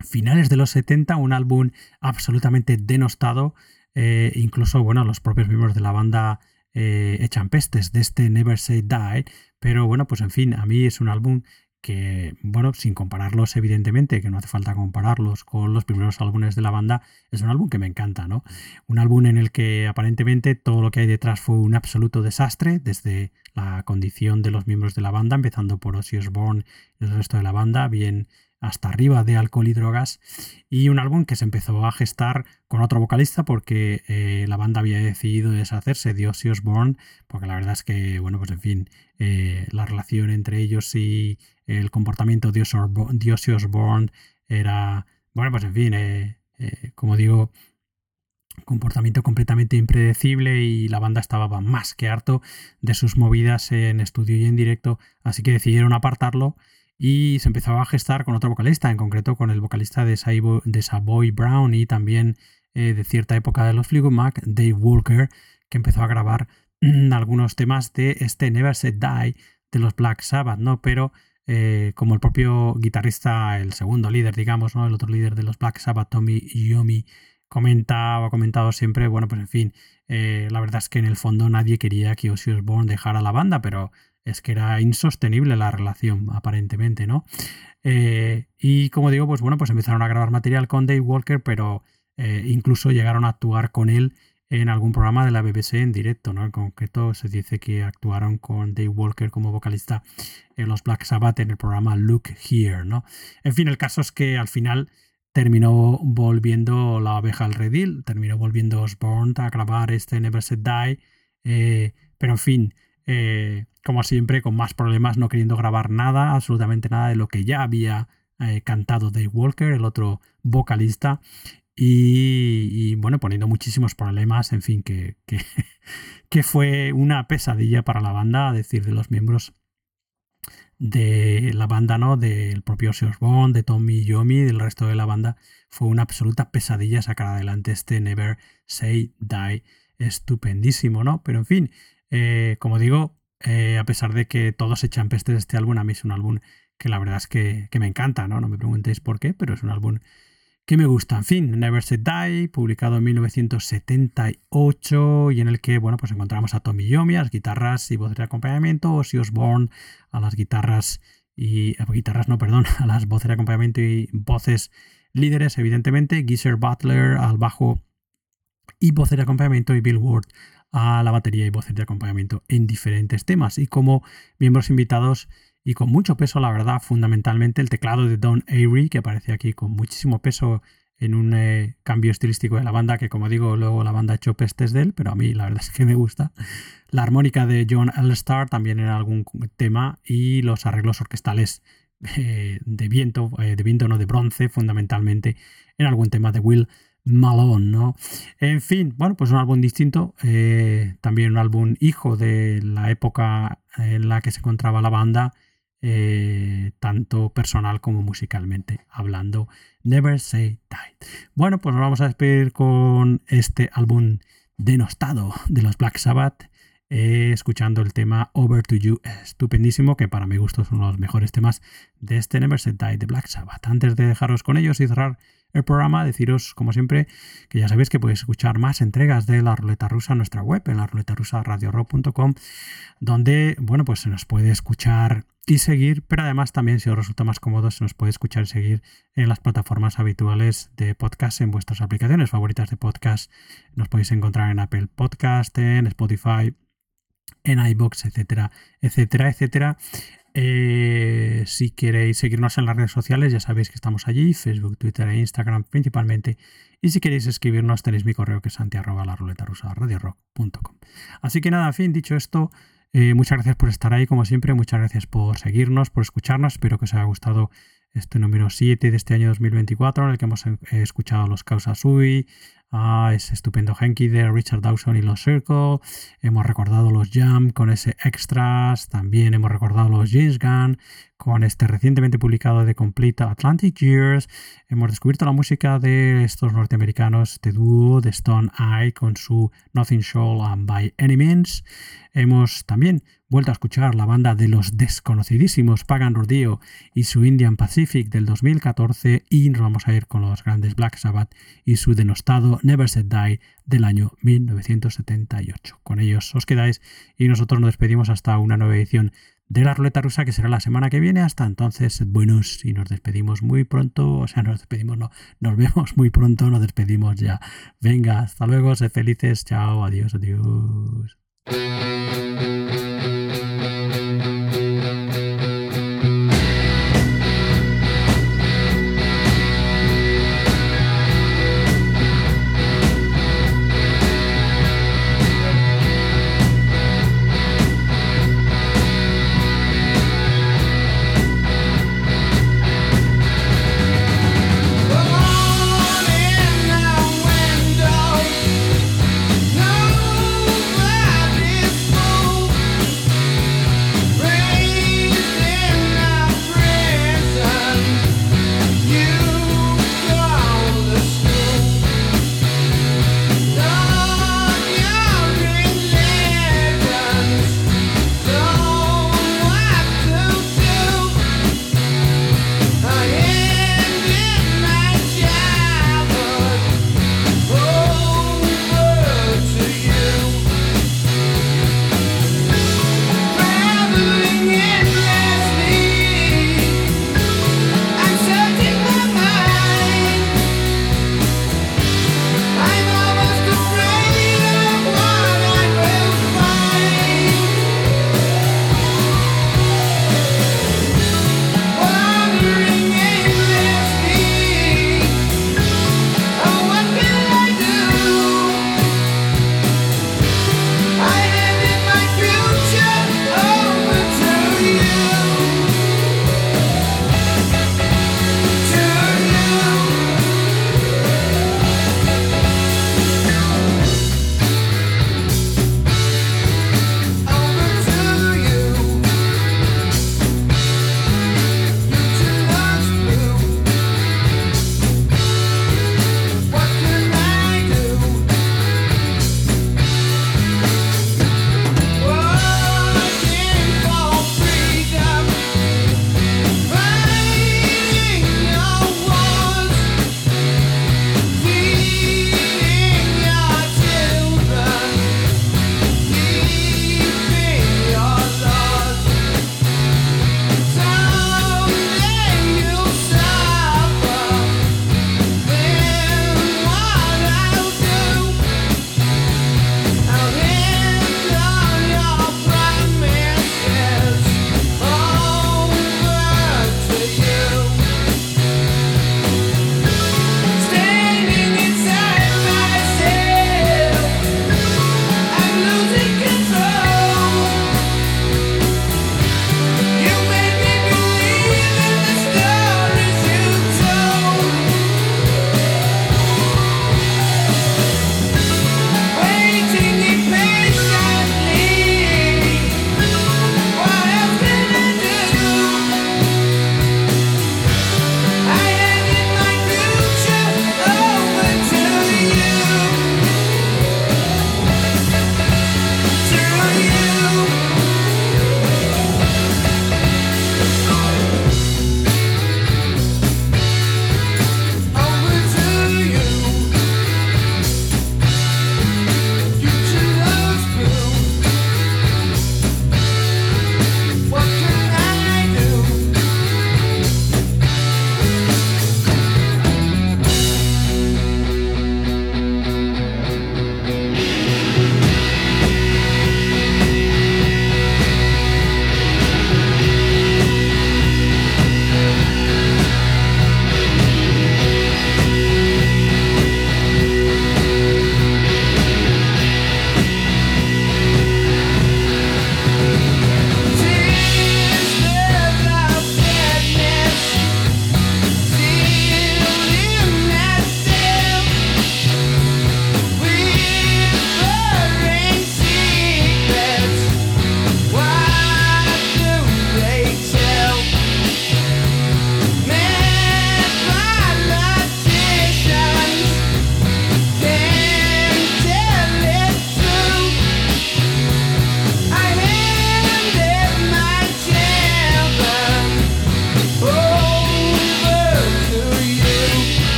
finales de los 70, un álbum absolutamente denostado, eh, incluso, bueno, los propios miembros de la banda eh, echan pestes de este Never Say Die, pero bueno, pues en fin, a mí es un álbum que, bueno, sin compararlos evidentemente, que no hace falta compararlos con los primeros álbumes de la banda, es un álbum que me encanta, ¿no? Un álbum en el que aparentemente todo lo que hay detrás fue un absoluto desastre, desde la condición de los miembros de la banda, empezando por Ozzy Osbourne y el resto de la banda, bien hasta arriba de alcohol y drogas, y un álbum que se empezó a gestar con otro vocalista porque eh, la banda había decidido deshacerse de Ozzy Osbourne, porque la verdad es que, bueno, pues en fin, eh, la relación entre ellos y el comportamiento de Ozzy Osbourne era, bueno, pues en fin, eh, como digo, comportamiento completamente impredecible y la banda estaba más que harto de sus movidas en estudio y en directo, así que decidieron apartarlo y se empezaba a gestar con otro vocalista, en concreto con el vocalista de, de Savoy Brown y también eh, de cierta época de los Fleetwood Mac, Dave Walker, que empezó a grabar mm, algunos temas de este Never Said Die de los Black Sabbath, ¿no? Pero eh, como el propio guitarrista, el segundo líder, digamos, ¿no? El otro líder de los Black Sabbath, Tommy Yomi, comenta o ha comentado siempre, bueno, pues en fin, eh, la verdad es que en el fondo nadie quería que Ozzy Osbourne dejara la banda, pero es que era insostenible la relación, aparentemente, ¿no? Eh, y como digo, pues bueno, pues empezaron a grabar material con Dave Walker, pero eh, incluso llegaron a actuar con él en algún programa de la BBC en directo, ¿no? En concreto se dice que actuaron con Dave Walker como vocalista en los Black Sabbath en el programa Look Here, ¿no? En fin, el caso es que al final terminó volviendo la abeja al redil, terminó volviendo Osborne a grabar este Never Said Die, eh, pero en fin, como siempre, con más problemas, no queriendo grabar nada, absolutamente nada de lo que ya había eh, cantado Dave Walker, el otro vocalista, y, bueno, poniendo muchísimos problemas, en fin, que, *laughs* que, fue una pesadilla para la banda, a decir de los miembros de la banda, ¿no? Del propio Ozzy Osbourne, de Tommy Yomi, del resto de la banda, fue una absoluta pesadilla sacar adelante este Never Say Die. Estupendísimo, ¿no? Pero en fin, eh, como digo, eh, a pesar de que todos echan peste de este álbum, a mí es un álbum que la verdad es que, me encanta, ¿no? No me preguntéis por qué, pero es un álbum que me gusta. En fin, Never Say Die, publicado en 1978 y en el que, bueno, pues encontramos a Tommy Yomi a las guitarras y voces de acompañamiento, Ozzy Osbourne a las guitarras y... A guitarras, no, perdón, *laughs* a las voces de acompañamiento y voces líderes, evidentemente, Geezer Butler al bajo y voces de acompañamiento y Bill Ward a la batería y voces de acompañamiento en diferentes temas. Y como miembros invitados y con mucho peso, la verdad, fundamentalmente el teclado de Don Avery, que aparece aquí con muchísimo peso en un eh, cambio estilístico de la banda, que como digo, luego la banda ha hecho pestes de él, pero a mí la verdad *laughs* es que me gusta. La armónica de John Elstar también en algún tema y los arreglos orquestales eh, de viento, eh, de viento no de bronce, fundamentalmente en algún tema de Will Malone, ¿no? En fin, bueno, pues un álbum distinto, también un álbum hijo de la época en la que se encontraba la banda eh, tanto personal como musicalmente hablando. Never Say Die. Bueno, pues nos vamos a despedir con este álbum denostado de los Black Sabbath. Eh, escuchando el tema Over to You, estupendísimo, que para mi gusto es uno de los mejores temas de este Never Say Die de Black Sabbath. Antes de dejaros con ellos y cerrar el programa, deciros, como siempre, que ya sabéis que podéis escuchar más entregas de la ruleta rusa en nuestra web, en la ruleta rusa radiorock.com, donde, bueno, pues se nos puede escuchar y seguir, pero además también, si os resulta más cómodo, se nos puede escuchar y seguir en las plataformas habituales de podcast, en vuestras aplicaciones favoritas de podcast. Nos podéis encontrar en Apple Podcast, en Spotify, en iBox, etcétera, etcétera, etcétera. Eh, si queréis seguirnos en las redes sociales, ya sabéis que estamos allí, Facebook, Twitter e Instagram principalmente. Y si queréis escribirnos, tenéis mi correo que es santi la ruleta rusa. Así que nada, en fin, dicho esto, eh, muchas gracias por estar ahí, como siempre, muchas gracias por seguirnos, por escucharnos. Espero que os haya gustado este número 7 de este año 2024, en el que hemos eh, escuchado los Causa Sui, a ese estupendo Henky de Richard Dawson y los Circle, hemos recordado los Jam con ese extras, también hemos recordado los James Gunn con este recientemente publicado de Complete Atlantic Years, hemos descubierto la música de estos norteamericanos de dúo de Stone Eye con su Nothing Show and By Any Means, hemos también vuelto a escuchar la banda de los desconocidísimos Pagan Rodeo y su Indian Pacific del 2014 y nos vamos a ir con los grandes Black Sabbath y su denostado Never Said Die del año 1978. Con ellos os quedáis y nosotros nos despedimos hasta una nueva edición de la ruleta rusa que será la semana que viene. Hasta entonces, buenos y nos despedimos muy pronto. O sea, nos despedimos, no, nos vemos muy pronto, nos despedimos ya. Venga, hasta luego, sed felices, chao, adiós, adiós.